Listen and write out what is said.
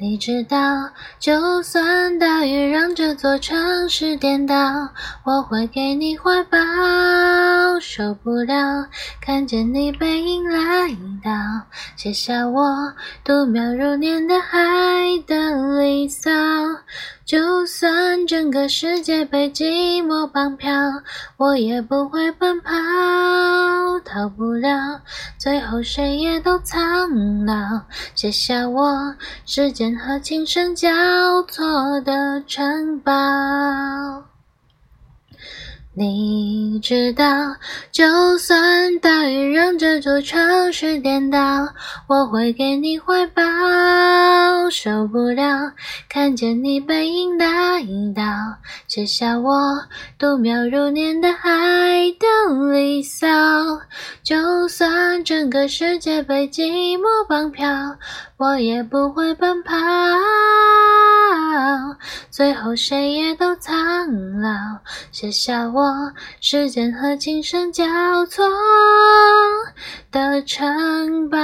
你知道，就算大雨让这座城市颠倒，我会给你怀抱。受不了看见你背影来到，写下我度秒如年的爱的离骚。就算整个世界被寂寞绑票，我也不会奔跑，逃不了，最后谁也都苍老，写下我时间和琴声交错的城堡。你知道，就算大雨让这座城市颠倒，我会给你怀抱。受不了看见你背影来到，写下我度秒如年的海的离骚。就算整个世界被寂寞绑票，我也不会奔跑。最后谁也都苍老，写下我时间和琴声交错的城堡。